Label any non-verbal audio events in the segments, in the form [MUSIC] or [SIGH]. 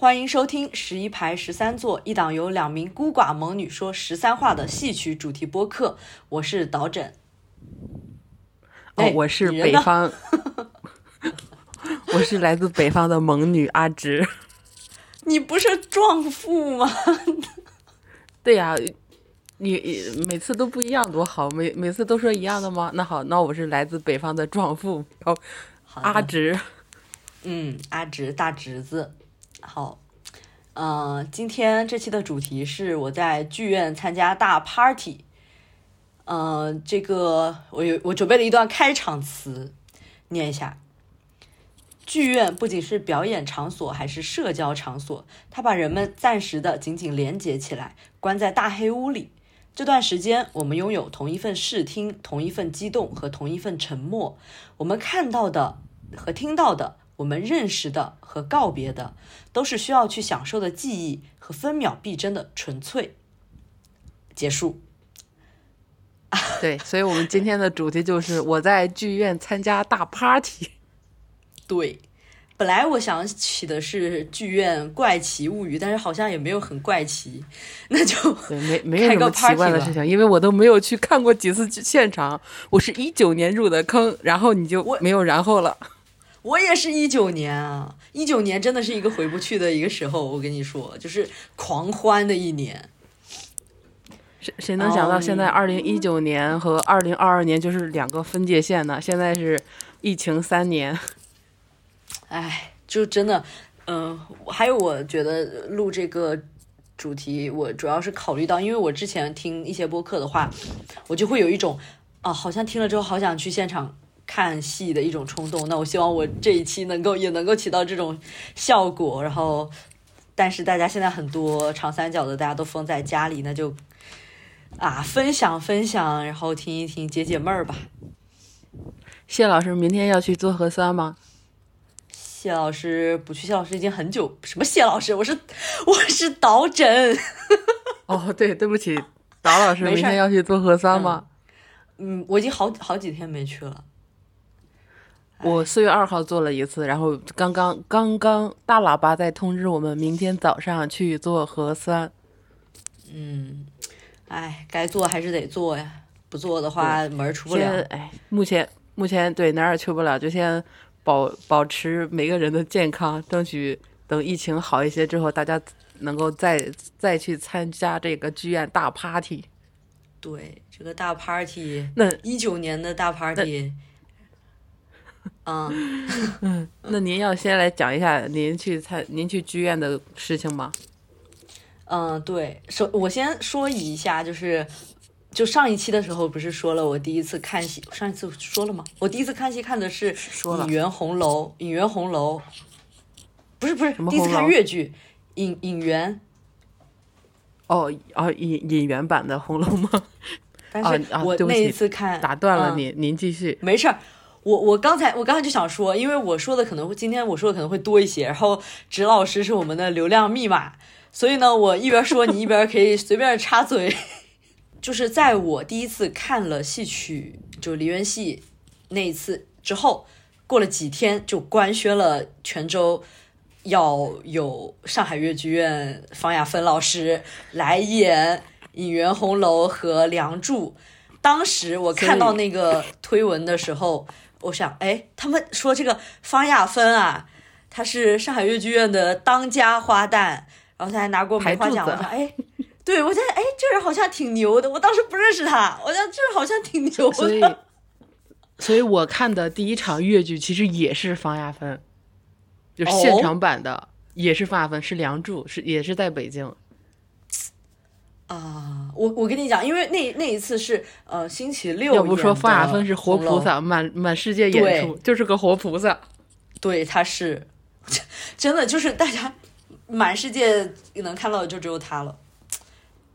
欢迎收听十一排十三座，一档由两名孤寡猛女说十三话的戏曲主题播客。我是导枕。哦，哎我是北方，[LAUGHS] 我是来自北方的猛女阿直。你不是壮妇吗？[LAUGHS] 对呀、你你每次都不一样，多好！每每次都说一样的吗？那好，那我是来自北方的壮妇，然后好阿直。嗯，阿直大侄子。好，嗯、今天这期的主题是我在剧院参加大 party。嗯、这个我有我准备了一段开场词，念一下。剧院不仅是表演场所，还是社交场所。它把人们暂时的紧紧连接起来，关在大黑屋里。这段时间，我们拥有同一份视听、同一份激动和同一份沉默。我们看到的和听到的，我们认识的和告别的，都是需要去享受的记忆和分秒必争的纯粹。结束。对，所以我们今天的主题就是我在剧院参加大 party。[LAUGHS] 对，本来我想起的是剧院怪奇物语，但是好像也没有很怪奇，那就对，没没有什么奇怪的事情，因为我都没有去看过几次剧现场。我是一九年入的坑，然后你就我没有然后了。我也是一九年啊，一九年真的是一个回不去的一个时候。我跟你说，就是狂欢的一年。谁谁能想到现在二零一九年和二零二二年就是两个分界线呢？现在是疫情三年。哎，就真的，嗯、还有我觉得录这个主题，我主要是考虑到，因为我之前听一些播客的话，我就会有一种啊，好像听了之后好想去现场看戏的一种冲动。那我希望我这一期能够也能够起到这种效果。然后，但是大家现在很多长三角的大家都封在家里，那就啊分享分享，然后听一听解解闷儿吧。谢老师明天要去做核酸吗？谢老师不去，谢老师已经很久。什么谢老师？我是 [LAUGHS] 我是导诊。[LAUGHS] 哦，对，对不起，导老师明天要去做核酸吗？嗯，我已经好好几天没去了。我四月二号做了一次，然后刚刚刚刚大喇叭在通知我们明天早上去做核酸。嗯，哎，该做还是得做呀，不做的话门儿出不了。先哎，目前目前对哪儿也去不了，就先保保持每个人的健康，争取等疫情好一些之后，大家能够再再去参加这个剧院大 party。对，这个大 party，那一九年的大 party，[LAUGHS] 嗯，[LAUGHS] 那您要先来讲一下您去参您去剧院的事情吗？嗯，对，首我先说一下，就是就上一期的时候不是说了我第一次看戏，上一次说了吗？我第一次看戏看的是说《影园红楼》，《影园红楼》不是不是第一次看越剧，影影园，哦哦，引引原版的《红楼梦》但是啊我那一次看打断了嗯您，您继续。没事儿，我我刚才我刚才就想说，因为我说的可能会今天我说的可能会多一些，然后直老师是我们的流量密码，所以呢，我一边说你一边可以随便插嘴。[LAUGHS] 就是在我第一次看了戏曲，就梨园戏那一次之后，过了几天就官宣了泉州要有上海越剧院方亚芬老师来演《影元红楼》和《梁祝》。当时我看到那个推文的时候，我想，哎，他们说这个方亚芬啊，她是上海越剧院的当家花旦，然后她还拿过梅花奖。我想，哎，对我觉得，哎，这人好像挺牛的。我当时不认识他，我觉得这人好像挺牛所以的。，所以我看的第一场越剧其实也是方亚芬，就是哦现场版的，也是方亚芬，是《梁祝》，是也是在北京。啊，我我跟你讲，因为那那一次是呃星期六，要不说方亚芬是活菩，萨，满满世界演出，就是个活菩萨。对，他是 [LAUGHS] 真的就是大家满世界能看到的就只有他了。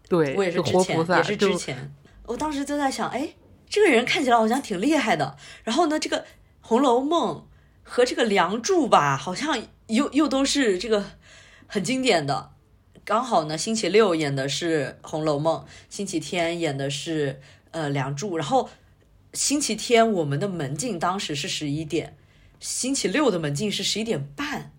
对，我也是之前，活菩萨，也是之前，我当时就在想，哎，这个人看起来好像挺厉害的。然后呢，这个《红楼梦》和这个《梁祝》吧，好像又又都是这个很经典的。刚好呢，星期六演的是《红楼梦》，星期天演的是呃《梁祝》，然后星期天我们的门禁当时是十一点，星期六的门禁是十一点半。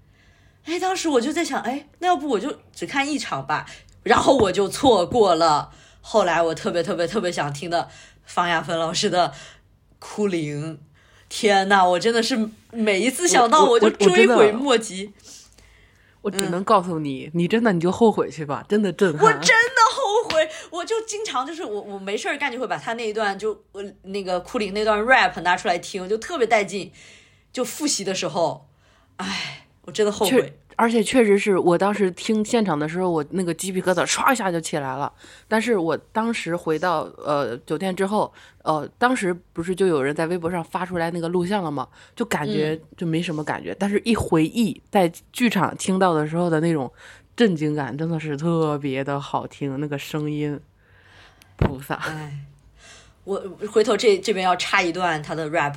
哎，当时我就在想，哎，那要不我就只看一场吧，然后我就错过了。后来我特别特别特别想听的方亚芬老师的《哭灵》，天呐，我真的是每一次想到我就追悔莫及。我只能告诉你，你真的你就后悔去吧，真的震撼我。真的后悔，我就经常就是我我没事儿干就会把他那一段就呃那个库林那段 rap 拿出来听，就特别带劲。就复习的时候，哎，我真的后悔。而且确实是我当时听现场的时候，我那个鸡皮疙瘩唰一下就起来了。但是我当时回到呃酒店之后，呃，当时不是就有人在微博上发出来那个录像了吗？就感觉就没什么感觉，但是一回忆在剧场听到的时候的那种震惊感，真的是特别的好听，那个声音，菩萨。哎，我回头这这边要插一段他的 rap。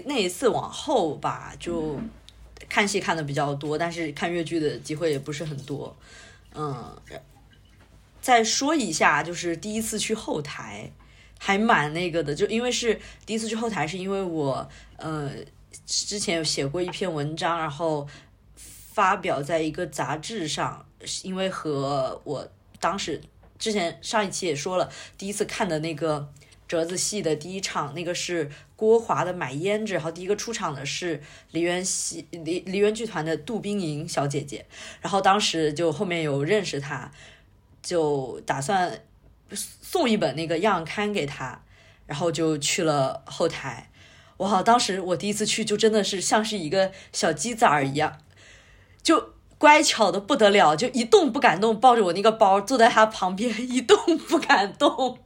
那那一次往后吧，就看戏看的比较多，但是看越剧的机会也不是很多。嗯，再说一下，就是第一次去后台，还蛮那个的，就因为是第一次去后台，是因为我呃之前有写过一篇文章，然后发表在一个杂志上，是因为和我当时之前上一期也说了，第一次看的那个折子戏的第一场，那个是郭华的《买胭脂》，然后第一个出场的是梨园戏梨梨园剧团的杜冰莹小姐姐，然后当时就后面有认识她，就打算送一本那个样刊给她，然后就去了后台。哇，当时我第一次去，就真的是像是一个小鸡崽儿一样，就乖巧的不得了，就一动不敢动，抱着我那个包坐在他旁边一动不敢动。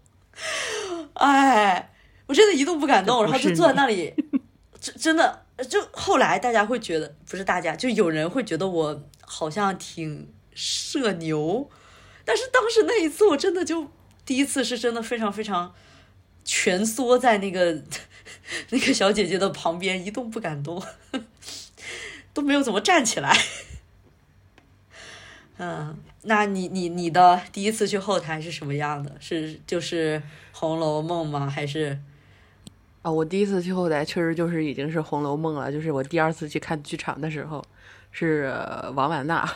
哎，我真的一动不敢动，然后就坐在那里，真真的就后来大家会觉得，不是大家，就有人会觉得我好像挺社牛，但是当时那一次我真的就第一次是真的非常非常蜷缩在那个那个小姐姐的旁边，一动不敢动，[LAUGHS] 都没有怎么站起来。嗯，那你你你的第一次去后台是什么样的？是就是《红楼梦》吗？还是啊，我第一次去后台确实就是已经是《红楼梦》了，就是我第二次去看剧场的时候，是呃王婉娜。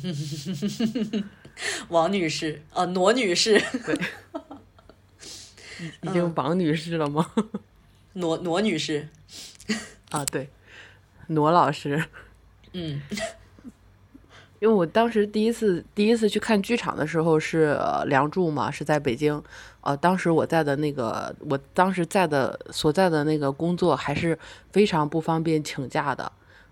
[LAUGHS] 王女士？呃，罗女士，[LAUGHS] 已经王女士了吗？[LAUGHS] 罗罗女士。啊，对，罗老师。嗯因为我当时第一次第一次去看剧场的时候是呃《梁祝》嘛，是在北京。呃，当时我在的那个，我当时在的所在的那个工作还是非常不方便请假的，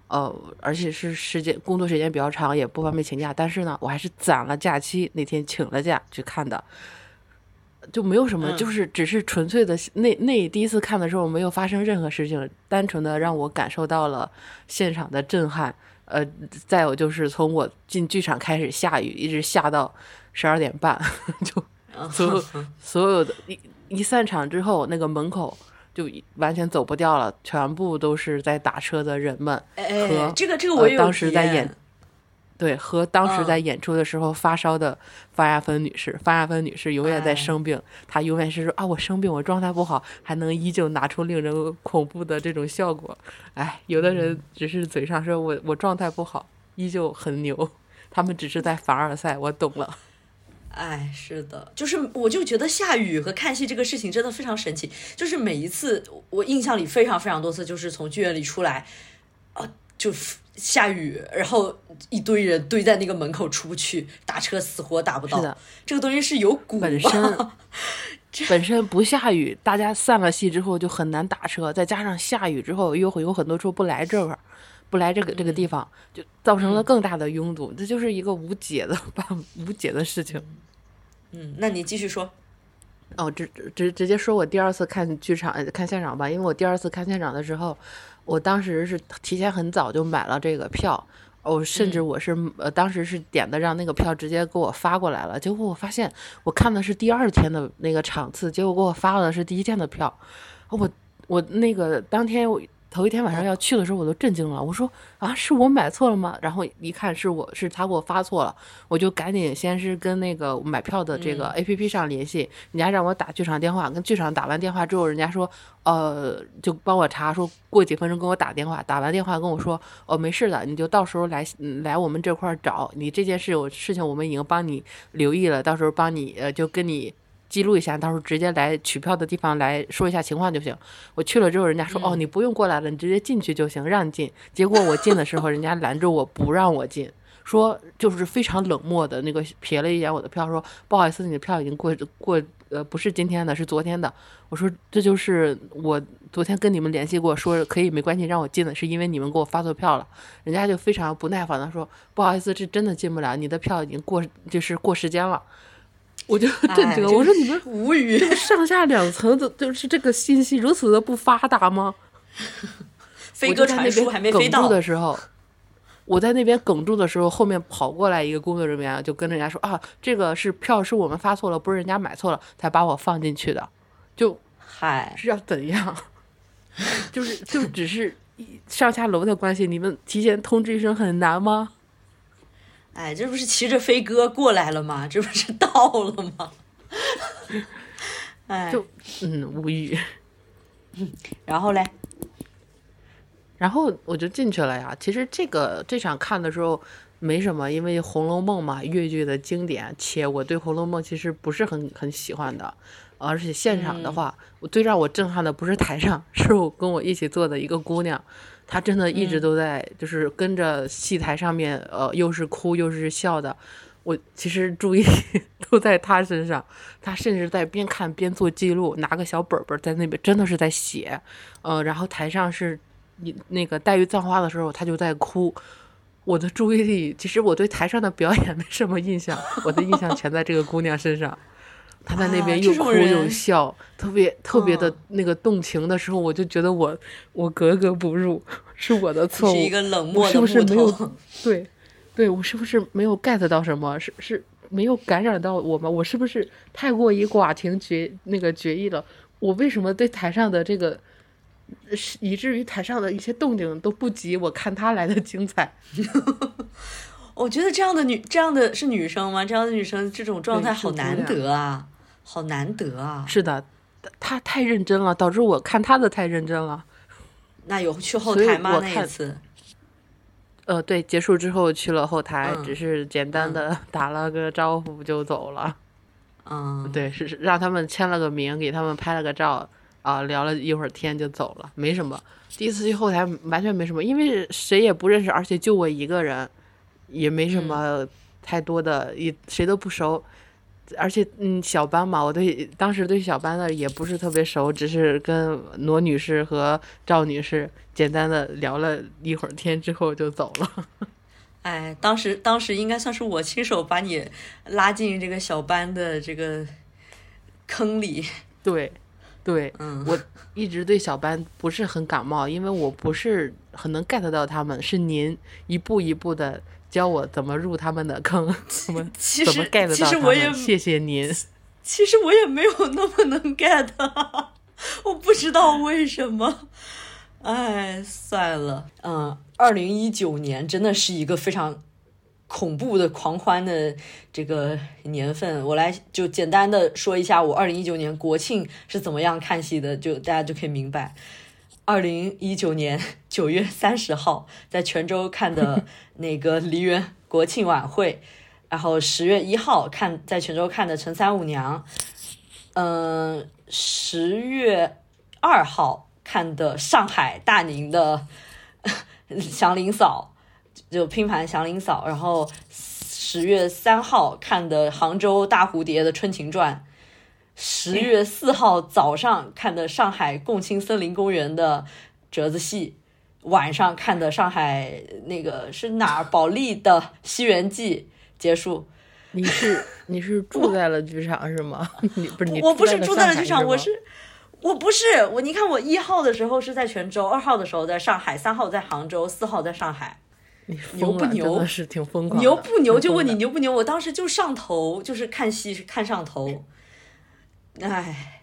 呃，而且是时间工作时间比较长，也不方便请假。但是呢，我还是攒了假期，那天请了假去看的，就没有什么，嗯就是只是纯粹的那那第一次看的时候没有发生任何事情，单纯的让我感受到了现场的震撼。呃，再有就是从我进剧场开始下雨，一直下到十二点半，[LAUGHS] 就所有 [LAUGHS] 所有的一一散场之后，那个门口就完全走不掉了，全部都是在打车的人们。哎和，这个这个呃我当时在演对，和当时嗯在演出的时候发烧的方亚芬女士，方亚芬女士永远在哎生病，她永远是说啊，我生病，我状态不好，还能依旧拿出令人恐怖的这种效果。哎，有的嗯人只是嘴上说我我状态不好，依旧很牛，他们只是在凡尔赛，我懂了。哎，是的，就是我就觉得下雨和看戏这个事情真的非常神奇。就是每一次我印象里非常非常多次，就是从剧院里出来，啊，就下雨，然后一堆人堆在那个门口出不去，打车死活打不到。是的这个东西是有蛊本？[LAUGHS] 身本身不下雨，大家散了戏之后就很难打车，再加上下雨之后又会有很多车不来这儿，不来这个这个地方，就造成了更大的拥堵，这就是一个无解的办无解的事情。嗯，那你继续说。哦，直直直接说我第二次看剧场呃看现场吧，因为我第二次看现场的时候，我当时是提前很早就买了这个票，哦，甚至我是、呃当时是点的让那个票直接给我发过来了，结果我发现我看的是第二天的那个场次，结果给我发了的是第一天的票，我我那个当天我头一天晚上要去的时候，我都震惊了。我说啊，是我买错了吗？然后一看是我是他给我发错了，我就赶紧先是跟那个买票的这个 A P P 上联系，人家让我打剧场电话，跟剧场打完电话之后，人家说呃就帮我查，说过几分钟给我打电话，打完电话跟我说哦没事的，你就到时候来嗯来我们这块儿找你这件事有事情，我们已经帮你留意了，到时候帮你呃就跟你。记录一下，到时候直接来取票的地方来说一下情况就行。我去了之后，人家说、哦，你不用过来了，你直接进去就行，让你进。结果我进的时候，人家拦着我不让我进，说就是非常冷漠的那个瞥了一眼我的票，说不好意思，你的票已经过过呃不是今天的，是昨天的。我说这就是我昨天跟你们联系过，说可以没关系让我进的，是因为你们给我发错票了。人家就非常不耐烦的说不好意思，这真的进不了，你的票已经过就是过时间了。我就震惊我说你们无语。这个上下两层的，就是这个信息如此的不发达吗？[LAUGHS] 飞鸽传书还没飞到的时候，我在那边哽住的时候，后面跑过来一个工作人员，就跟人家说啊，这个是票是我们发错了，不是人家买错了，才把我放进去的，就嗨，是要怎样？[LAUGHS] 就是就只是上下楼的关系，你们提前通知一声很难吗？哎，这不是骑着飞鸽过来了吗？这不是到了吗？[LAUGHS] 哎，就嗯无语。然后嘞，然后我就进去了呀。其实这个这场看的时候没什么，因为《红楼梦》嘛，越剧的经典，且我对《红楼梦》其实不是很很喜欢的。而且现场的话，我最让我震撼的不是台上，[LAUGHS] 是我跟我一起坐的一个姑娘，她真的一直都在，就是跟着戏台上面，呃，又是哭又是笑的。我其实注意力 [LAUGHS] 都在他身上，他甚至在边看边做记录，拿个小本本在那边真的是在写，呃，然后台上是你那个黛玉葬花的时候，他就在哭。我的注意力，其实我对台上的表演没什么印象，我的印象全在这个姑娘身上。她在那啊边又哭又笑，特别特别的嗯那个动情的时候，我就觉得我我格格不入，[LAUGHS] 是我的错误。是一个冷我漠的是不是没有。对，对我是不是没有 get 到什么？是是没有感染到我吗？我是不是太过于寡情决那个决意了？我为什么对台上的这个，是以至于台上的一些动静都不及我看他来的精彩？[LAUGHS] 我觉得这样的女，这样的是女生吗？这样的女生这种状态好难得啊，好难得啊。是的，他太认真了，导致我看他的太认真了。那有去后台吗？我看那一次？呃，对，结束之后去了后台，嗯只是简单的 [LAUGHS] 打了个招呼就走了。嗯，对，是是让他们签了个名，给他们拍了个照，啊，聊了一会儿天就走了，没什么。第一次去后台完全没什么，因为谁也不认识，而且就我一个人，也没什么太多的，也谁都不熟。而且，嗯，小班嘛，我对当时对小班的也不是特别熟，只是跟罗女士和赵女士简单的聊了一会儿天之后就走了。[LAUGHS] 哎，当时当时应该算是我亲手把你拉进这个小班的这个坑里。对，对，嗯我一直对小班不是很感冒，因为我不是很能 get 到他们，是您一步一步的教我怎么入他们的坑，怎么其怎么实 get 其到他实我也们，谢谢您。其实我也没有那么能 get，我不知道为什么。哎，算了，嗯，二零一九年真的是一个非常恐怖的狂欢的这个年份。我来就简单的说一下我二零一九年国庆是怎么样看戏的，就大家就可以明白。二零一九年九月三十号在泉州看的那个梨园国庆晚会，然后十月一号看在泉州看的《陈三五娘》，嗯，十月二号看的上海大宁的祥林嫂，就拼盘祥林嫂，然后十月三号看的杭州大蝴蝶的《春情传》，十月四号早上看的上海共青森林公园的折子戏，晚上看的上海那个是哪儿保利的《西园记》结束。你是你是住在了剧场是吗？[LAUGHS] 你不是你我不是住在了剧场，我是我不是我。你看我一号的时候是在泉州，二号的时候在上海，三号在杭州，四号在上海。你牛不牛是挺疯狂，牛不牛？就问你牛不牛？我当时就上头，就是看戏看上头。唉，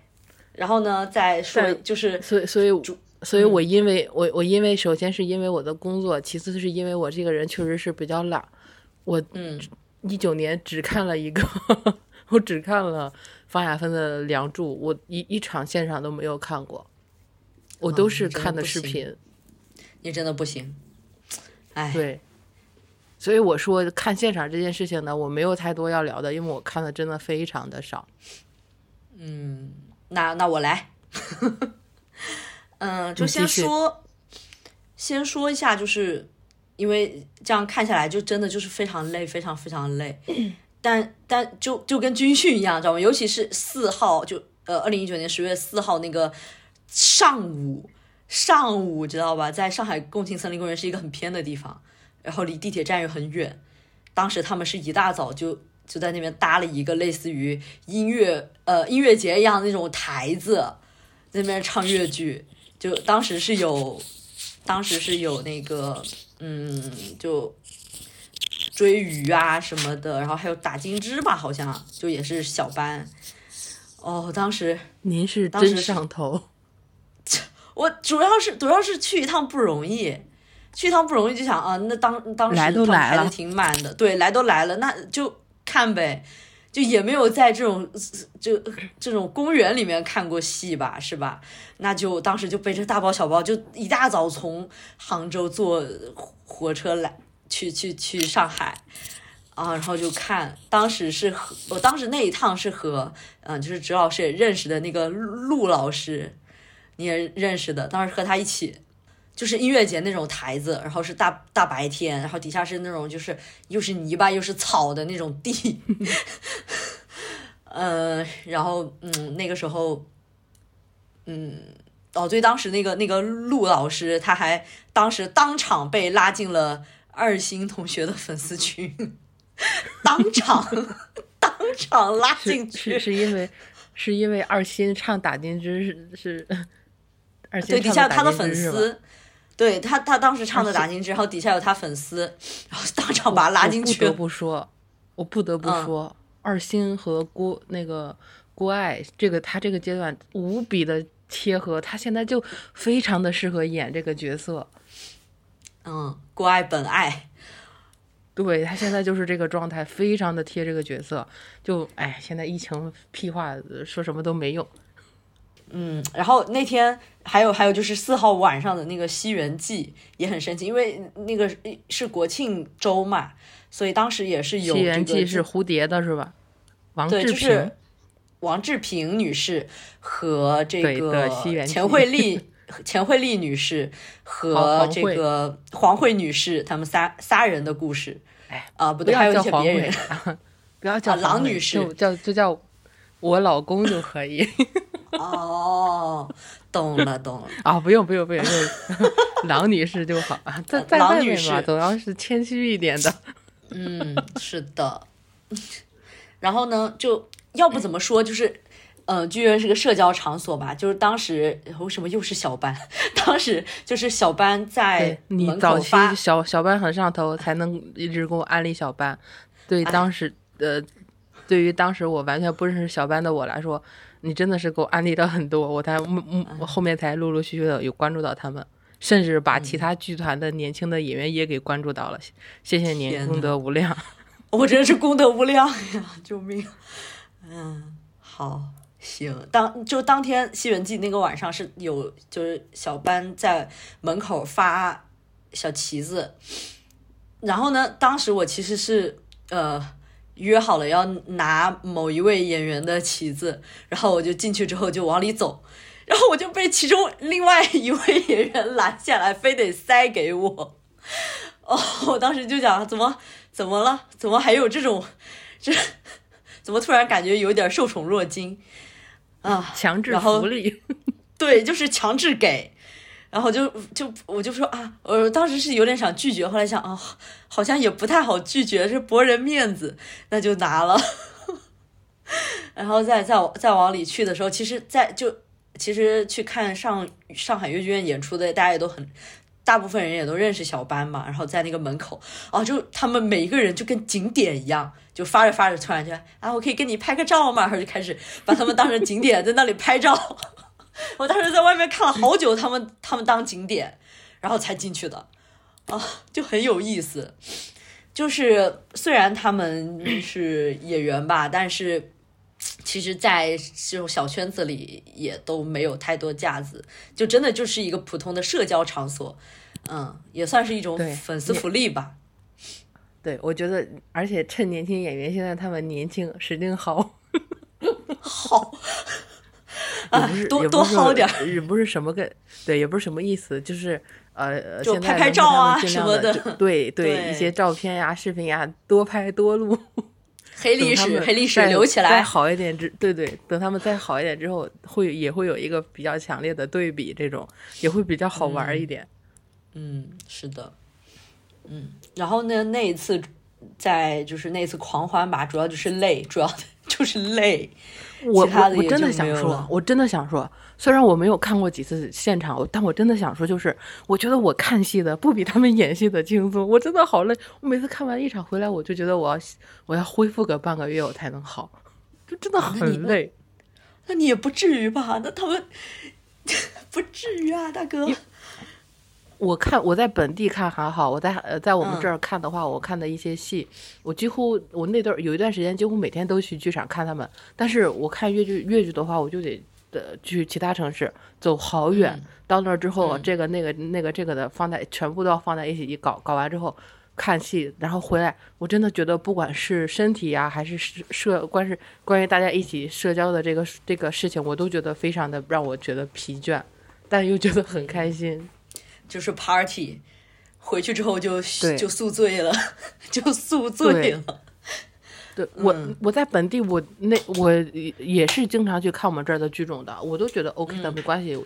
然后呢，再说就是所以，所以，所以我因为我我因为首先是因为我的工作，其次是因为我这个人确实是比较懒。我嗯一九年只看了一个，[LAUGHS] 我只看了方亚芬的《梁祝》，我一一场现场都没有看过，我都是看的视频。你真的不行。唉，对，所以我说看现场这件事情呢，我没有太多要聊的，因为我看的真的非常的少。嗯那那我来，嗯，就先说，先说一下，就是因为这样看下来，就真的就是非常累，非常非常累。[CLEARS THROAT] 但但就就跟军训一样，知道吗？尤其是四号，就呃，二零一九年十月四号那个上午，上午知道吧？在上海共青森林公园是一个很偏的地方，然后离地铁站又很远。当时他们是一大早就就在那边搭了一个类似于音乐呃音乐节一样的那种台子，在那边唱越剧。就当时是有，当时是有那个嗯，就追鱼啊什么的，然后还有打金枝吧，好像就也是小班。哦，当时您是真当时上头，我主要是主要是去一趟不容易，去一趟不容易，就想啊，那当当时来都来了挺满的，对，来都来了，那就看呗，就也没有在这种就这种公园里面看过戏吧，是吧？那就当时就背着大包小包，就一大早从杭州坐火车来去去去上海。啊，然后就看，当时是和我当时那一趟是和，嗯、就是指老师也认识的那个陆老师，你也认识的，当时和他一起，就是音乐节那种台子，然后是大大白天，然后底下是那种就是又是泥巴又是草的那种地，[LAUGHS] 呃，然后嗯，那个时候，嗯，哦，对，当时那个那个陆老师，他还当时当场被拉进了二星同学的粉丝群，当场 [LAUGHS] 当场拉进去是，是因为是因为二星唱打金枝是是对，底下有他的粉丝，对他他当时唱的打金枝，然后底下有他粉丝，然后当场把他拉进去不得。不说，我不得不嗯说，二星和郭那个郭艾，这个他这个阶段无比的贴合，他现在就非常的适合演这个角色。嗯，郭艾本爱，对他现在就是这个状态，非常的贴这个角色。就哎，现在疫情屁话说什么都没用。嗯，然后那天还有还有就是四号晚上的那个西园记也很神奇，因为那个是国庆周嘛，所以当时也是有西这个园记是蝴蝶的是吧？王对，志平、就是王志平女士和这个钱惠丽 [LAUGHS] 钱惠丽女士和这个黄慧女士他们仨仨人的故事。哎啊、不对，还有一些别人。[LAUGHS] 不要叫啊郎女士就叫就叫我老公就可以哦，懂了懂了。啊，不用不用不用，就是 [LAUGHS] 郎女士就好啊，在在郎女外面嘛，士总要是谦虚一点的。[LAUGHS] 嗯，是的。然后呢，就要不怎么说，就是，呃，剧院是个社交场所吧。就是当时为什么又是小班？[LAUGHS] 当时就是小班在对你门早期小小班很上头，才能一直给我安利小班。对哎当时呃，对于当时我完全不认识小班的我来说，你真的是给我安利到很多，我才嗯嗯哎我后面才陆陆续续的有关注到他们，甚至把嗯其他剧团的年轻的演员也给关注到了。谢谢您，功德无量。[LAUGHS] 我真是功德无量呀！救命！嗯，好，行。当就当天西园记那个晚上是有，就是小班在门口发小旗子，然后呢，当时我其实是呃约好了要拿某一位演员的旗子，然后我就进去之后就往里走，然后我就被其中另外一位演员拦下来，非得塞给我。哦，我当时就讲怎么怎么了？怎么还有这种这？怎么突然感觉有点受宠若惊啊？强制然后福利，对，就是强制给，然后就就我就说啊，我当时是有点想拒绝，后来想啊，好像也不太好拒绝，是驳人面子，那就拿了。[LAUGHS] 然后再再再往里去的时候，其实在就其实去看上上海越剧院演出的，大家也都很。大部分人也都认识小班嘛，然后在那个门口，啊，就他们每一个人就跟景点一样，就发着发着，突然就啊，我可以跟你拍个照吗？然后就开始把他们当成景点，在那里拍照。[LAUGHS] 我当时在外面看了好久，他们他们当景点，然后才进去的，啊，就很有意思。就是虽然他们 [CLEARS THROAT] 是演员吧，但是其实，在这种小圈子里也都没有太多架子，就真的就是一个普通的社交场所，嗯，也算是一种粉丝福利吧。对我觉得，而且趁年轻演员现在他们年轻，使劲薅，好，[LAUGHS] 也啊不是，多也多薅点儿也不是什么个，对，也不是什么意思，就是呃，就拍拍照啊什么的对 [LAUGHS] 对一些照片呀、视频呀，多拍多录。[LAUGHS] 黑历史，黑历史留起来再。好一点之，对对，等他们再好一点之后，会也会有一个比较强烈的对比，这种也会比较好玩一点。嗯，是的，嗯，然后呢，那一次在就是那次狂欢吧，主要就是累，主要 [LAUGHS] 就是累。我我我真的想说，我真的想说，虽然我没有看过几次现场，但我真的想说，就是我觉得我看戏的不比他们演戏的轻松，我真的好累。我每次看完一场回来，我就觉得我要我要恢复个半个月我才能好，就真的很累。那你也不至于吧？那他们 [LAUGHS] 不至于啊，大哥。我看我在本地看还好，我在呃在我们嗯这儿看的话，我看的一些戏，我几乎我那段有一段时间几乎每天都去剧场看他们。但是我看越剧越剧的话，我就得呃去其他城市走好远，嗯到那儿之后，嗯这个那个那个这个的放在全部都要放在一起一搞搞完之后。看戏，然后回来，我真的觉得，不管是身体呀、还是社社关是关于大家一起社交的这个这个事情，我都觉得非常的让我觉得疲倦，但又觉得很开心。就是 party，回去之后就就宿醉了，就宿醉了。对我，嗯我在本地，我那我也也是经常去看我们这儿的剧种的，我都觉得 OK 的，没关系。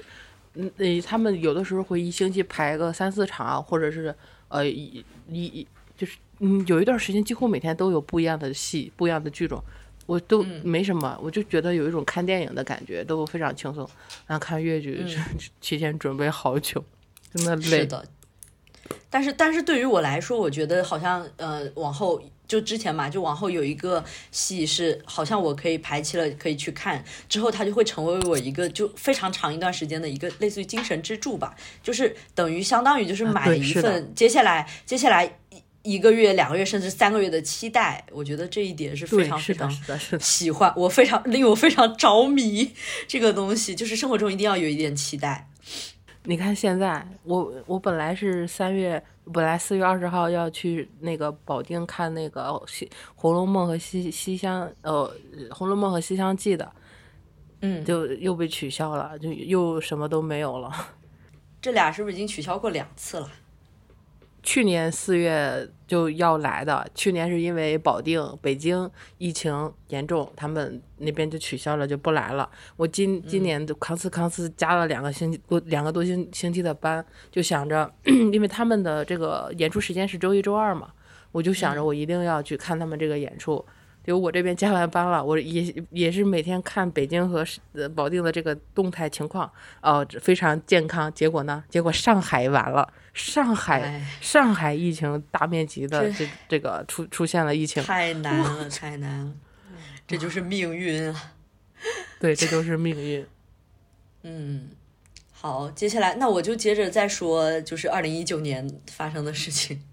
嗯，呃他们有的时候会一星期排个三四场啊，或者是呃一一一就是嗯，有一段时间几乎每天都有不一样的戏，不一样的剧种，我都嗯没什么，我就觉得有一种看电影的感觉，都非常轻松。然后看越剧，提前准备好久，真的累。是的，但是但是对于我来说，我觉得好像呃，往后就之前嘛，就往后有一个戏是好像我可以排期了，可以去看，之后它就会成为我一个就非常长一段时间的一个类似于精神支柱吧，就是等于相当于就是啊买一份接下来接下来一一个月、两个月甚至三个月的期待，我觉得这一点是非常非常。喜欢，我非常令我非常着迷这个东西，就是生活中一定要有一点期待。你看现在，我我本来是三月，本来四月二十号要去那个保定看那个《西红楼梦》和《西西厢》呃《红楼梦》和《西厢记》的，嗯，就又被取消了，就又什么都没有了。[LAUGHS] 这俩是不是已经取消过两次了？去年四月就要来的，去年是因为保定、北京疫情严重，他们那边就取消了，就不来了。我今今年就康斯康斯加了两个星期多两个多星星期的班，就想着，[CLEARS THROAT] 因为他们的这个演出时间是周一周二嘛，我就想着我一定要去看他们这个演出。结果我这边加完班了，我也也是每天看北京和呃保定的这个动态情况，哦、非常健康。结果呢，结果上海完了，上海哎上海疫情大面积的这这这个出出现了疫情，太难了，太难了，这就是命运啊。[LAUGHS] 对，这就是命运。嗯，好，接下来那我就接着再说，就是二零一九年发生的事情。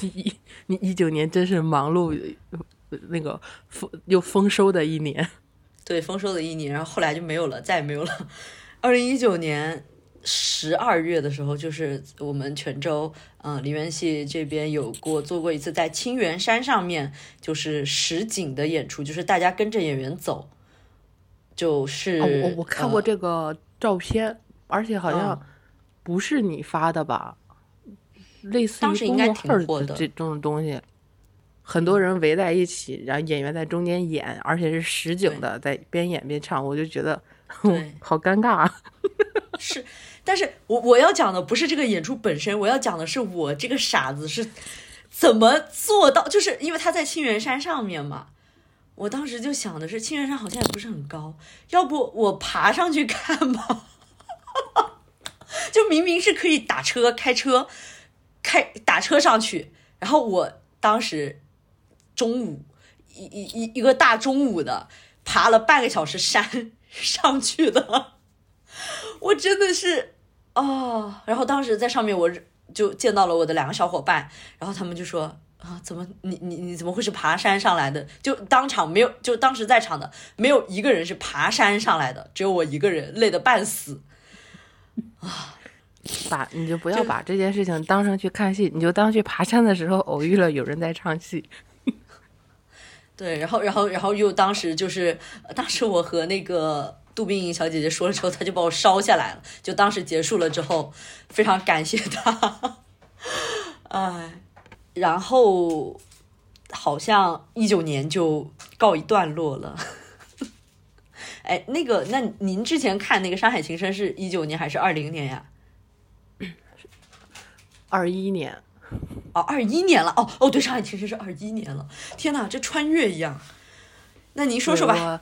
一 [LAUGHS] 你一九年真是忙碌，呃那个丰又丰收的一年。[LAUGHS] 对，丰收的一年，然后后来就没有了，再也没有了。[LAUGHS] 二零一九年，十二月的时候，就是我们泉州，嗯、梨园戏这边有过做过一次在清源山上面，就是实景的演出，就是大家跟着演员走，就是、哦我我看过呃这个照片，而且好像嗯不是你发的吧？类似当时应该于公众号挺火的的这种东西，很多人围在一起，然后演员在中间演，而且是实景的，在边演边唱，我就觉得对 [LAUGHS] 好尴尬啊。[LAUGHS] 是，但是我我要讲的不是这个演出本身，我要讲的是我这个傻子是怎么做到，就是因为他在清源山上面嘛。我当时就想的是，清源山好像也不是很高，要不我爬上去看吧？[LAUGHS] 就明明是可以打车、开车、开打车上去，然后我当时中午一一一一个大中午的爬了半个小时山 [LAUGHS] 上去的。我真的是哦，然后当时在上面我就见到了我的两个小伙伴，然后他们就说啊，怎么你你你怎么会是爬山上来的？就当场没有，就当时在场的没有一个人是爬山上来的，只有我一个人，累得半死。啊 [LAUGHS] 把你就不要就把这件事情当成去看戏，你就当去爬山的时候偶遇了有人在唱戏。对，然后然后然后又当时就是当时我和那个。杜冰莹小姐姐说了之后，她就把我烧下来了。就当时结束了之后，非常感谢她。[LAUGHS] 哎，然后好像一九年就告一段落了。[LAUGHS] 哎，那个，那您之前看那个《山海情深》是一九年还是二零年呀？二一年，哦，二一年了。哦哦，对，《上海其实》是二一年了。天哪，这穿越一样。那您说说吧。我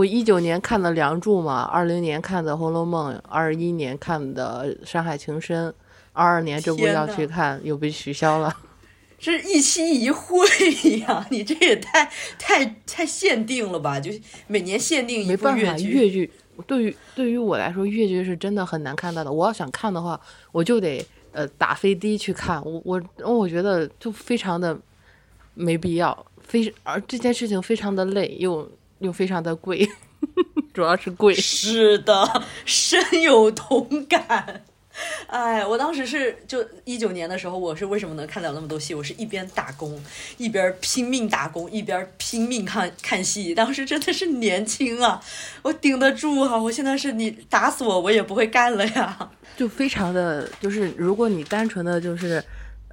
我一九年看的《梁祝》嘛，二零年看的《红楼梦》，二一年看的《山海情深》，二二年这部要去看又被取消了。[LAUGHS] 这一期一会呀，[LAUGHS] 你这也太太太限定了吧？就每年限定一部没办法，越剧。越剧对于对于我来说，越剧是真的很难看到的。我要想看的话，我就得呃打飞的去看。我我我觉得就非常的没必要，非而这件事情非常的累，又又非常的贵，[LAUGHS] 主要是贵。是的，深有同感。[LAUGHS] 哎，我当时是就一九年的时候，我是为什么能看了那么多戏？我是一边打工，一边拼命打工，一边拼命看看戏。当时真的是年轻啊，我顶得住啊！我现在是你打死我，我也不会干了呀。就非常的就是，如果你单纯的就是，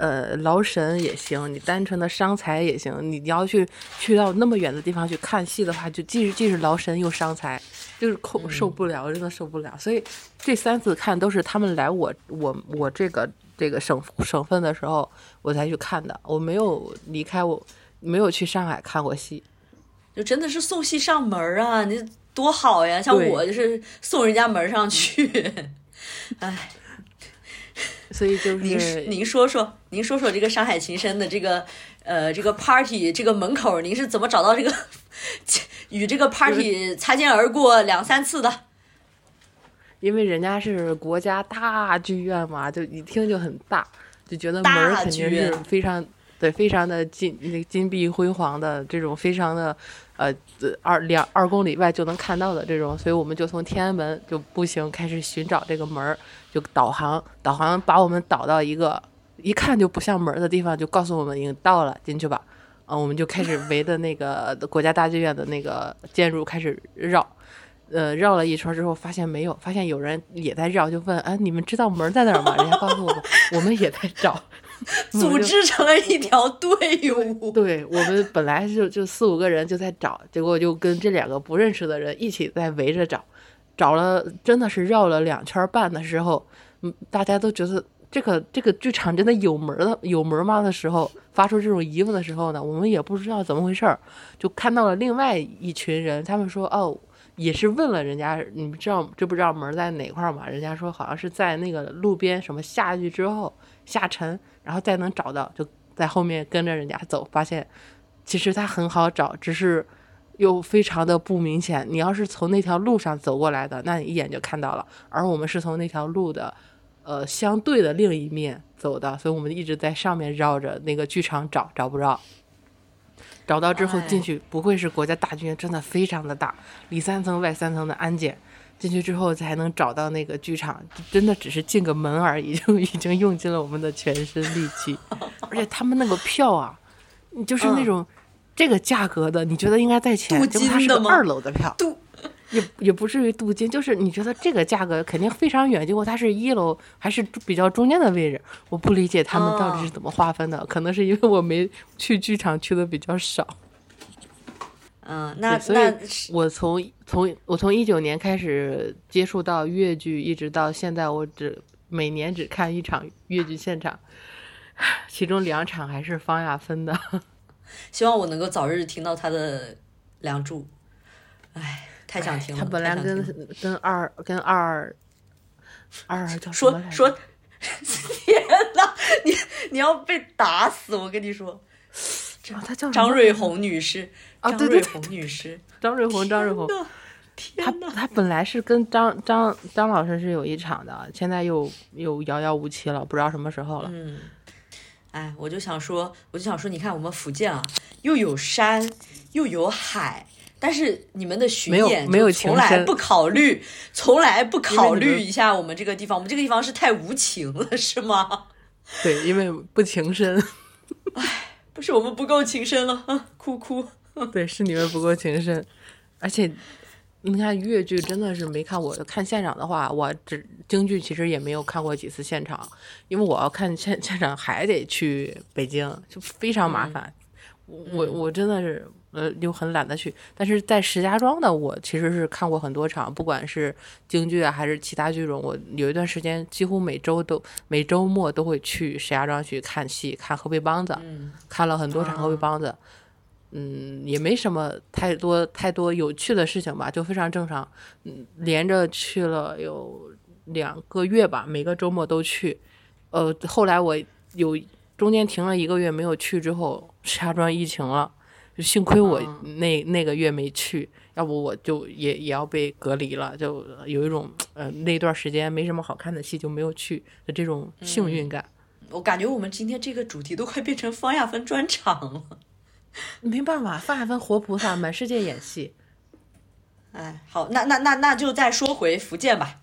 呃，劳神也行，你单纯的伤财也行。你你要去去到那么远的地方去看戏的话，就既是既是劳神又伤财，就是控受不了，真的受不了。所以这三次看都是他们来我我我这个这个省省份的时候我才去看的，我没有离开我没有去上海看过戏。就真的是送戏上门啊，你多好呀！像我就是送人家门上去。[LAUGHS] 哎，所以就您是您说说，您说说这个山海情深的这个呃这个 party 这个门口，您是怎么找到这个与这个 party 擦肩而过两三次的？因为人家是国家大剧院嘛，就一听就很大，就觉得门肯定非常对，非常的金那金碧辉煌的这种，非常的呃二两二公里外就能看到的这种，所以我们就从天安门就步行开始寻找这个门儿，就导航导航把我们导到一个一看就不像门儿的地方，就告诉我们已经到了，进去吧。啊，我们就开始围着那个国家大剧院的那个建筑开始绕，呃，绕了一圈之后，发现没有，发现有人也在绕，就问，哎，你们知道门在哪儿吗？人家告诉我们，我们也在找，[LAUGHS] 组织成了一条队伍。[LAUGHS] 对我们本来就就四五个人就在找，结果就跟这两个不认识的人一起在围着找，找了真的是绕了两圈半的时候，嗯，大家都觉得这个这个剧场真的有门儿的有门儿吗的时候，发出这种疑问的时候呢，我们也不知道怎么回事儿，就看到了另外一群人，他们说哦。也是问了人家，你们知道知不知道门在哪块儿吗？人家说好像是在那个路边，什么下去之后下沉，然后再能找到，就在后面跟着人家走，发现其实它很好找，只是又非常的不明显。你要是从那条路上走过来的，那你一眼就看到了。而我们是从那条路的呃相对的另一面走的，所以我们一直在上面绕着那个剧场找，找不着。找到之后哎进去，不愧是国家大剧院，真的非常的大，里三层外三层的安检，进去之后才能找到那个剧场，真的只是进个门而已，[LAUGHS] 就已经用尽了我们的全身力气。而且他们那个票啊，你就是那种、这个价格的，你觉得应该在钱，镀结果它是个二楼的票，镀也也不至于镀金，就是你觉得这个价格肯定非常远，结果它是一楼，还是比较中间的位置。我不理解他们到底是怎么划分的，可能是因为我没去剧场去的比较少。嗯，那那我从从我从一九年开始接触到越剧，一直到现在，我只每年只看一场越剧现场，其中两场还是方亚芬的。[LAUGHS] 希望我能够早日听到他的《梁祝》。哎，太想听了。他本来跟跟二跟二二叫什说 [LAUGHS] 说，天哪，你你要被打死！我跟你说，啊他叫张瑞红女士，啊张瑞对对对红女士，张瑞红，张瑞红，天呐，他他本来是跟张张张老师是有一场的，现在又又遥遥无期了，不知道什么时候了。嗯，哎，我就想说，我就想说，你看我们福建啊，又有山又有海，但是你们的巡演没有从来不考虑，从来不考虑一下我们这个地方，我们这个地方是太无情了，是吗？对，因为不情深，不是我们不够情深了，啊哭哭。[LAUGHS] 对，是你们不够情深，而且。你看越剧真的是没看我看现场的话，我只京剧其实也没有看过几次现场，因为我要看现现场还得去北京，就非常麻烦。我我真的是呃又很懒得去，但是在石家庄的我其实是看过很多场，不管是京剧啊还是其他剧种，我有一段时间几乎每周都每周末都会去石家庄去看戏，看河北梆子，嗯看了很多场河北梆子。嗯，也没什么太多太多有趣的事情吧，就非常正常。嗯，连着去了有两个月吧，每个周末都去。呃，后来我有中间停了一个月没有去，之后石家庄疫情了，就幸亏我那、那个月没去，要不我就也也要被隔离了，就有一种呃那段时间没什么好看的戏就没有去的这种幸运感。我感觉我们今天这个主题都快变成方亚芬专场了。[LAUGHS] 没办法，范海芬活菩萨，满世界演戏。哎，好，那那那那就再说回福建吧。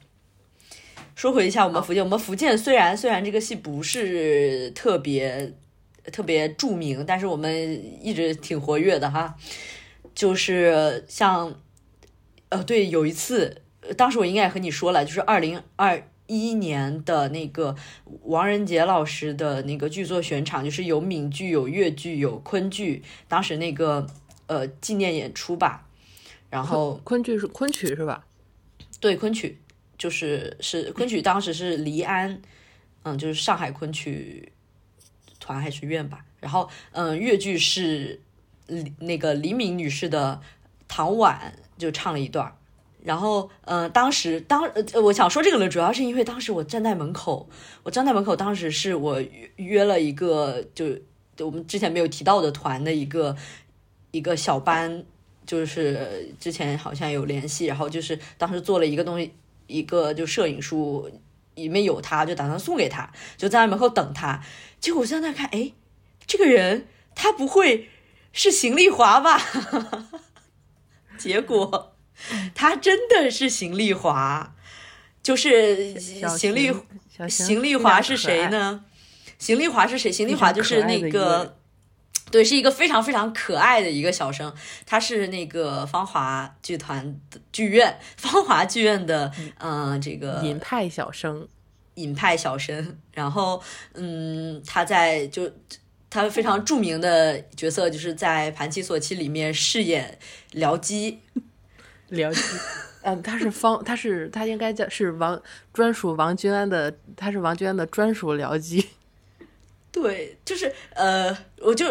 说回一下我们福建，我们福建虽然虽然这个戏不是特别特别著名，但是我们一直挺活跃的哈。就是像，呃，对，有一次，呃当时我应该也和你说了，就是二零二一年的那个王仁杰老师的那个剧作选场，就是有闽剧、有粤剧、有昆剧，当时那个呃纪念演出吧。然后昆剧是昆曲是吧？对昆曲，就是是昆曲，当时是黎安，嗯，就是上海昆曲团还是院吧。然后嗯，粤剧是那个黎明女士的唐婉就唱了一段儿。然后，嗯、当时当呃，我想说这个呢，主要是因为当时我站在门口，我站在门口，当时是我约了一个就我们之前没有提到的团的一个一个小班，就是之前好像有联系，然后就是当时做了一个东西，一个就摄影书，里面有他，就打算送给他，就站在门口等他。结果我在看，哎，这个人他不会是邢丽华吧？[LAUGHS] 结果 [LAUGHS] 他真的是邢丽华，就是邢丽邢小邢邢丽非常可华是谁？呢？邢丽华是谁？邢丽华就是那个。对，是一个非常非常可爱的一个小生，他是那个芳华剧团的剧院，芳华剧院的，嗯、这个尹派小生，尹派小生。然后，嗯，他在就他非常著名的角色，就是在《盘棋索妻》里面饰演僚机，了解。[LAUGHS] 嗯，他是方，他是他应该叫是王专属王君安的，他是王君安的专属僚机。[LAUGHS] 对，就是呃，我就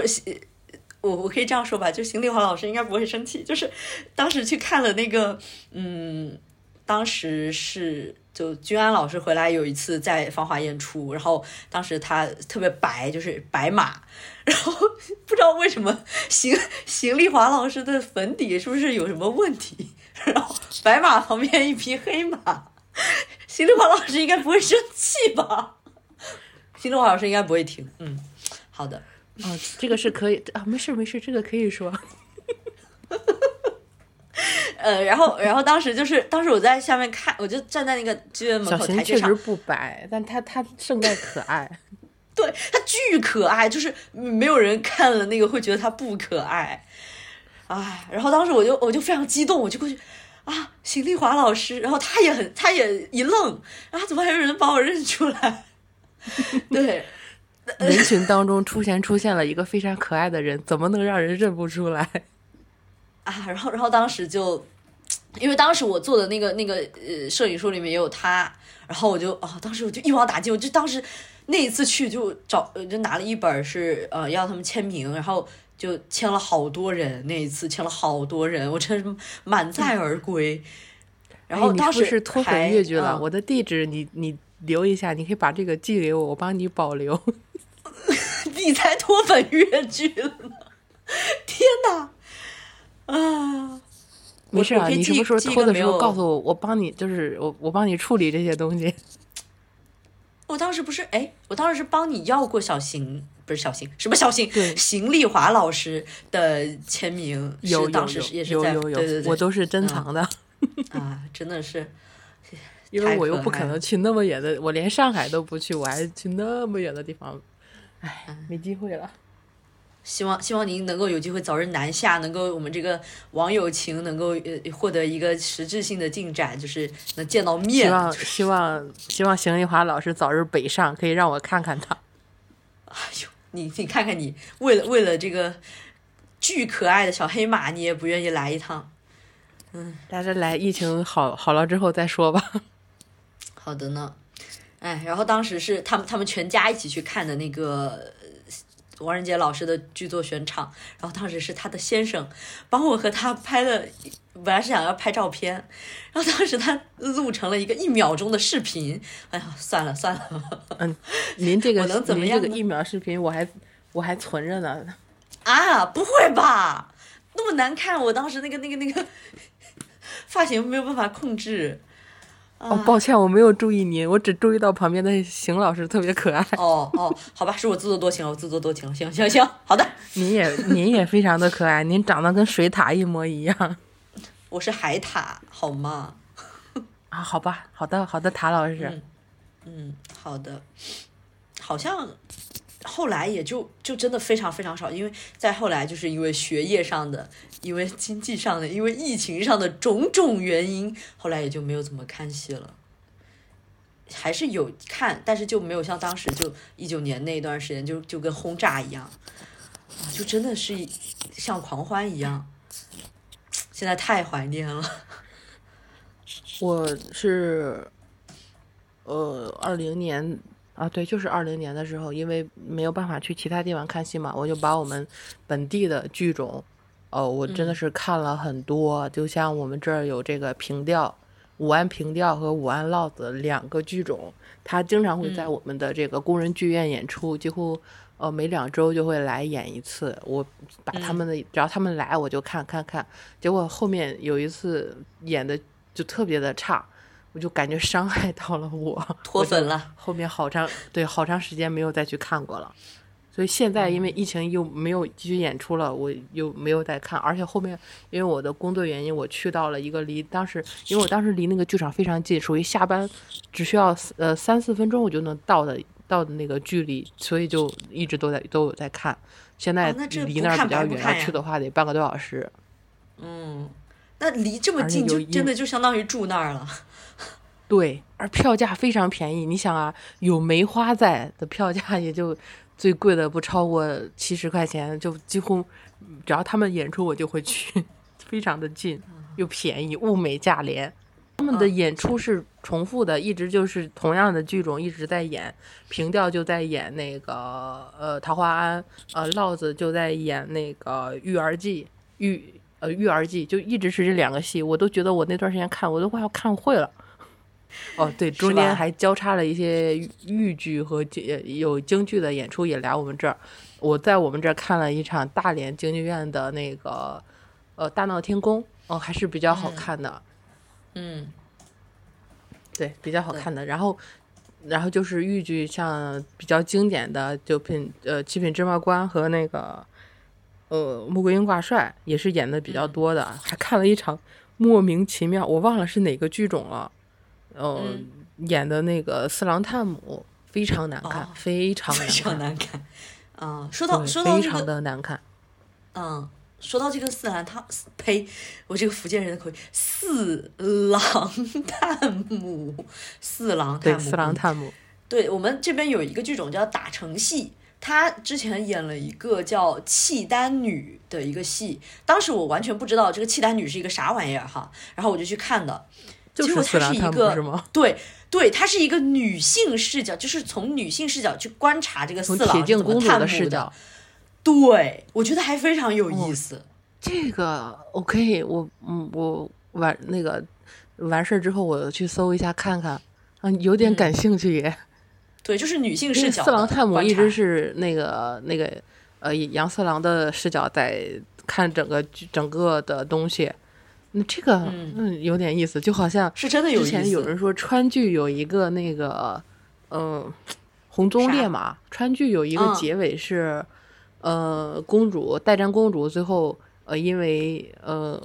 我我可以这样说吧，就邢丽华老师应该不会生气。就是当时去看了那个，嗯，当时是就君安老师回来有一次在芳华演出，然后当时他特别白，就是白马，然后不知道为什么邢邢丽华老师的粉底是不是有什么问题，然后白马旁边一匹黑马，邢丽华老师应该不会生气吧？邢丽华老师应该不会听，嗯，好的。哦，这个是可以啊，没事没事，这个可以说。呃，然后然后当时就是当时我在下面看，我就站在那个剧院门口台阶上邢确实，不白，但他他胜在可爱。对他巨可爱，就是没有人看了那个会觉得他不可爱，哎，然后当时我就我就非常激动，我就过去啊，邢丽华老师，然后他也很他也一愣，然后怎么还有人把我认出来？[LAUGHS] 对，人群当中出现出现了一个非常可爱的人，怎么能让人认不出来？啊，然后然后当时就，因为当时我做的那个那个呃摄影书里面也有他，然后我就啊，当时我就一网打尽，我就当时那一次去就找呃就拿了一本是呃要他们签名，然后就签了好多人，那一次签了好多人，我真是满载而归。然后当时是不是脱粉越剧了？嗯我的地址你你留一下，你可以把这个寄给我，我帮你保留。[LAUGHS] 你才脱粉越剧了呢！天哪！啊，没事啊，你什么时候脱的时候个没有告诉我，我帮你，就是我我帮你处理这些东西。[LAUGHS] 我当时不是哎，我当时是帮你要过小邢，不是小邢，什么小邢？对邢丽华老师的签名，是当时是也是在有有有有，对对对，我都是珍藏的，啊，[LAUGHS] 真的是 [LAUGHS] 因为太我又不可能去那么远的，我连上海都不去，我还去那么远的地方，唉，嗯没机会了。希望希望您能够有机会早日南下，能够我们这个网友情能够呃获得一个实质性的进展，就是能见到面希面。望希望希望邢丽华老师早日北上，可以让我看看他。哎呦，你你看看你，为了为了这个巨可爱的小黑马，你也不愿意来一趟。嗯大家来，疫情好好了之后再说吧。[LAUGHS] 好的呢，哎，然后当时是他们他们全家一起去看的那个呃王仁杰老师的剧作选场，然后当时是他的先生帮我和他拍了，本来是想要拍照片，[LAUGHS] 然后当时他录成了一个一秒钟的视频，哎呀，算了算了，嗯您这个 [LAUGHS] 我能怎么样这个一秒视频我还我还存着呢。啊，不会吧，那么难看，我当时那个那个那个 [LAUGHS] 发型没有办法控制。哦，抱歉，我没有注意您，我只注意到旁边的邢老师特别可爱。哦哦，好吧，是我自作多情了，我自作多情了。行行行，好的，您也您也非常的可爱，您长得跟水獭一模一样我是海獭，好吗？[LAUGHS] 啊。好吧，好的好的，塔老师，嗯，好的，好像后来也就就真的非常非常少，因为再后来就是因为学业上的、因为经济上的、因为疫情上的种种原因，后来也就没有怎么看戏了。还是有看，但是就没有像当时就一九年那段时间就就跟轰炸一样，啊，就真的是一像狂欢一样。现在太怀念了。[LAUGHS] 我是呃二零年啊，对，就是二零年的时候，因为没有办法去其他地方看戏嘛，我就把我们本地的剧种，哦，我真的是看了很多，就像我们这儿有这个平调。武安平调和武安烙子两个剧种，它经常会在我们的这个工人剧院演出，几乎呃每两周就会来演一次。我把他们的、只要他们来，我就看看看。结果后面有一次演的就特别的差，我就感觉伤害到了我，脱粉了，后面好长对好长时间没有再去看过了。所以现在因为疫情又没有继续演出了，我又没有再看，而且后面因为我的工作原因，我去到了一个离当时，因为我当时离那个剧场非常近，属于下班只需要呃三四分钟我就能到的到的那个距离，所以就一直都在都有在看。现在离那儿比较远，要去的话得半个多小时。嗯，那离这么近，就真的就相当于住那儿了。[LAUGHS] 对，而票价非常便宜。你想啊，有梅花在的票价也就最贵的不超过七十块钱，就几乎只要他们演出我就会去，[LAUGHS] 非常的近又便宜，物美价廉。他们的演出是重复的，一直就是同样的剧种一直在演，平调就在演那个呃《桃花庵》，呃烙子就在演那个《育儿记》，育呃《育儿记》就一直是这两个戏，我都觉得我那段时间看我都快要看会了。[LAUGHS] 哦，对，中间还交叉了一些豫豫剧和京呃有京剧的演出也来我们这儿。我在我们这儿看了一场大连京剧院的那个呃《大闹天宫》，哦，还是比较好看的。嗯，对，比较好看的。然后，然后就是豫剧，像比较经典的九品呃七品芝麻官和那个呃穆桂英挂帅，也是演的比较多的。还看了一场莫名其妙，我忘了是哪个剧种了，呃，嗯演的那个四郎探母非常难看，哦非常难 [LAUGHS] 非常看，难看。啊、说到非常说到这个，的难看。嗯，说到这个四郎探，呸，我这个福建人的口音，四郎探母，四郎探，母，四郎嗯。探母，对我们这边有一个剧种叫打成戏，他之前演了一个叫契丹女的一个戏，当时我完全不知道这个契丹女是一个啥玩意儿哈，然后我就去看的，就结果它是一个？对对，它是一个女性视角，就是从女性视角去观察这个四郎是怎么探母的的。视角，，对我觉得还非常有哦意思。这个 OK，我嗯，我完那个完事儿之后，我去搜一下看看，嗯，有点感兴趣耶。对，就是女性视角的四郎探母一直是那个那个呃杨四郎的视角在看整个剧整个的东西。那这个嗯有点意思，就好像是真的有意之前有。人说川剧有一个那个嗯红鬃烈马，川剧有一个嗯结尾是、呃公主代战公主最后呃因为呃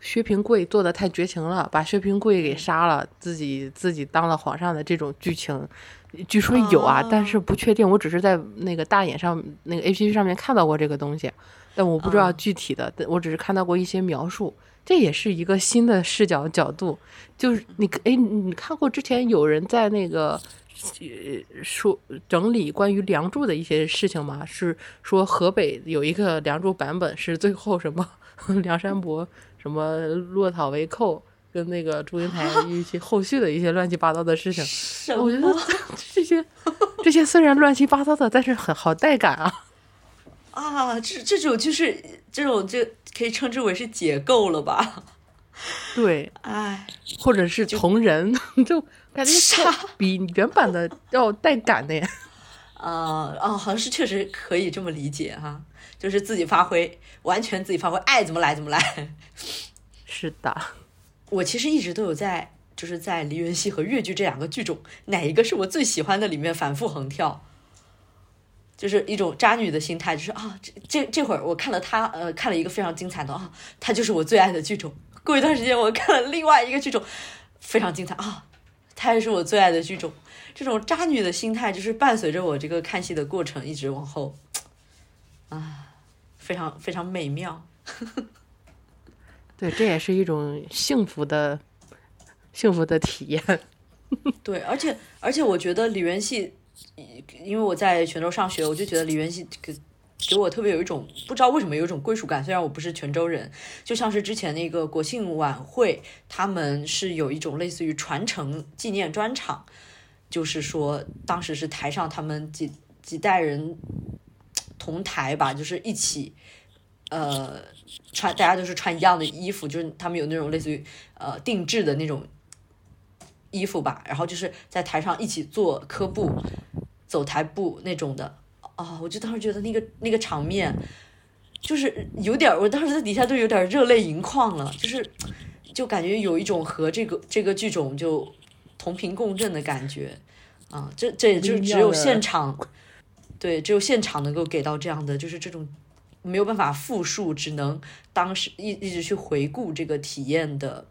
薛平贵做的太绝情了，把薛平贵给杀了，自己自己当了皇上的这种剧情，据说有啊，但是不确定。我只是在那个大眼上那个 A P P 上面看到过这个东西，但我不知道嗯具体的，但我只是看到过一些描述。这也是一个新的视角角度，就是你哎，你看过之前有人在那个呃说整理关于《梁祝》的一些事情吗？是说河北有一个《梁祝》版本是最后什么 [LAUGHS] 梁山伯什么落草为寇，跟那个祝英台一些后续的一些乱七八糟的事情。什我觉得么 [LAUGHS] 这些这些虽然乱七八糟的，但是很好带感啊。啊？这这种就是这种就可以称之为是解构了吧？对，哎，或者是同人，[LAUGHS] 就感觉啥比原版的要带感的呀。[LAUGHS] 呃，哦，好像是确实可以这么理解哈，就是自己发挥，完全自己发挥，爱怎么来怎么来。[LAUGHS] 是的，我其实一直都有在，就是在梨园戏和越剧这两个剧种，哪一个是我最喜欢的里面反复横跳，就是一种渣女的心态，就是啊，这这这会儿我看了他，呃，看了一个非常精彩的啊，他就是我最爱的剧种。过一段时间我看了另外一个剧种，非常精彩啊，他也是我最爱的剧种。这种渣女的心态，就是伴随着我这个看戏的过程一直往后，啊，非常非常美妙。[LAUGHS] 对，这也是一种幸福的幸福的体验。[LAUGHS] 对，而且而且我觉得梨园戏，因为我在泉州上学，我就觉得梨园戏给我特别有一种不知道为什么有一种归属感。虽然我不是泉州人，就像是之前那个国庆晚会，他们是有一种类似于传承纪念专场，就是说当时是台上他们几几代人同台吧，就是一起。呃，穿大家都是穿一样的衣服，就是他们有那种类似于呃定制的那种衣服吧，然后就是在台上一起做科步、走台步那种的啊、我就当时觉得那个那个场面，就是有点儿，我当时在底下都有点热泪盈眶了，就是就感觉有一种和这个这个剧种就同频共振的感觉啊，这这也就只有现场，对，只有现场能够给到这样的，就是这种没有办法复述，只能当时一一直去回顾这个体验的，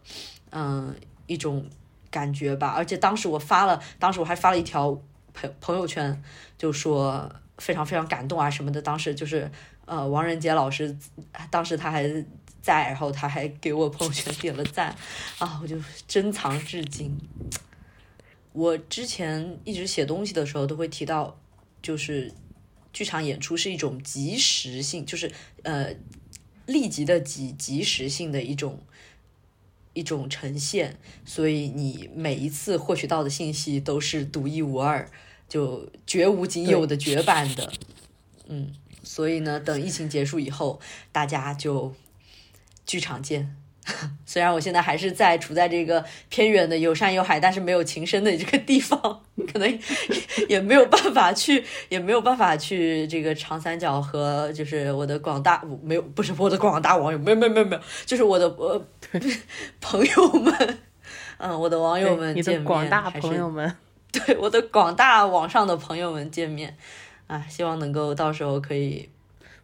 嗯、一种感觉吧。而且当时我发了，当时我还发了一条朋朋友圈，就说非常非常感动啊什么的。当时就是呃，王仁杰老师，当时他还在，然后他还给我朋友圈点了赞啊，我就珍藏至今。我之前一直写东西的时候都会提到，就是剧场演出是一种即时性，就是呃立即的即即时性的一种一种呈现，所以你每一次获取到的信息都是独一无二，就绝无仅有的绝版的，嗯，所以呢，等疫情结束以后，大家就剧场见。[LAUGHS] 虽然我现在还是在处在这个偏远的有山有海，但是没有情深的这个地方，[LAUGHS] 可能也没有办法去，也没有办法去这个长三角和就是我的广大没有不是我的广大网友，没有没有没有没有，就是我的呃朋友们，[LAUGHS] 嗯，我的网友们你见广大朋友们，[LAUGHS] 对我的广大网上的朋友们见面啊，希望能够到时候可以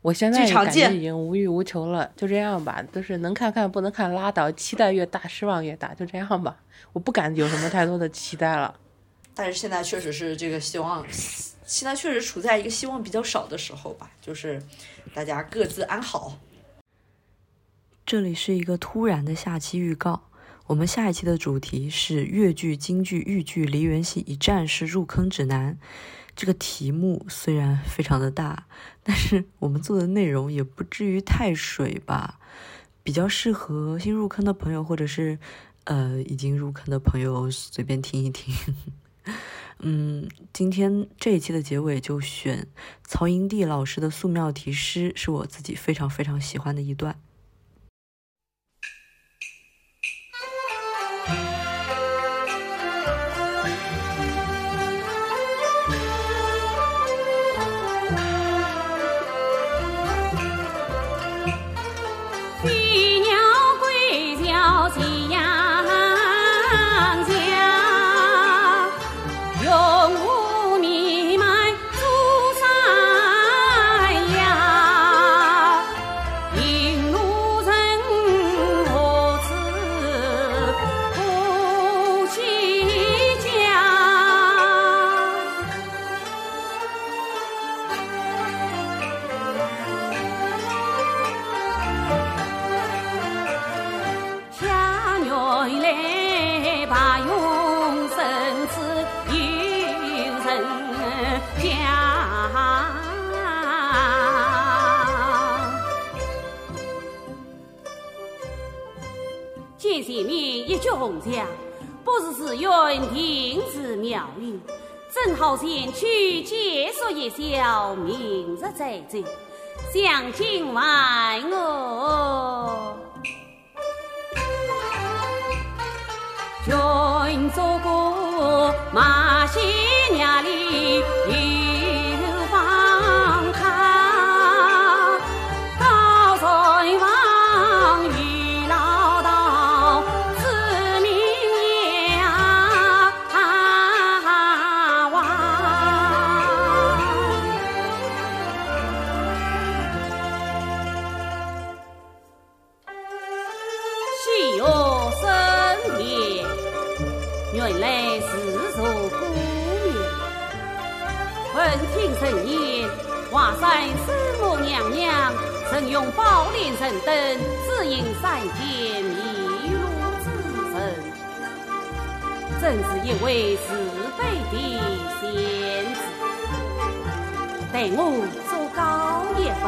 我现在感觉见已经无欲无求了，就这样吧，就是能看看不能看拉倒，期待越大失望越大，就这样吧，我不敢有什么太多的期待了。[LAUGHS] 但是现在确实是这个希望，现在确实处在一个希望比较少的时候吧，就是大家各自安好。这里是一个突然的下期预告，我们下一期的主题是粤剧、京剧、豫剧梨园戏一站式入坑指南。这个题目虽然非常的大，但是我们做的内容也不至于太水吧，比较适合新入坑的朋友，或者是呃已经入坑的朋友随便听一听。嗯，今天这一期的结尾就选曹营娣老师的素描题诗，是我自己非常非常喜欢的一段。一局红墙，不是寺院定是庙宇，正好前去结束一宵，明日再走。相敬万我。全做过马神灯指引三界迷路之人，真是一位慈悲的仙子。待我做高一番。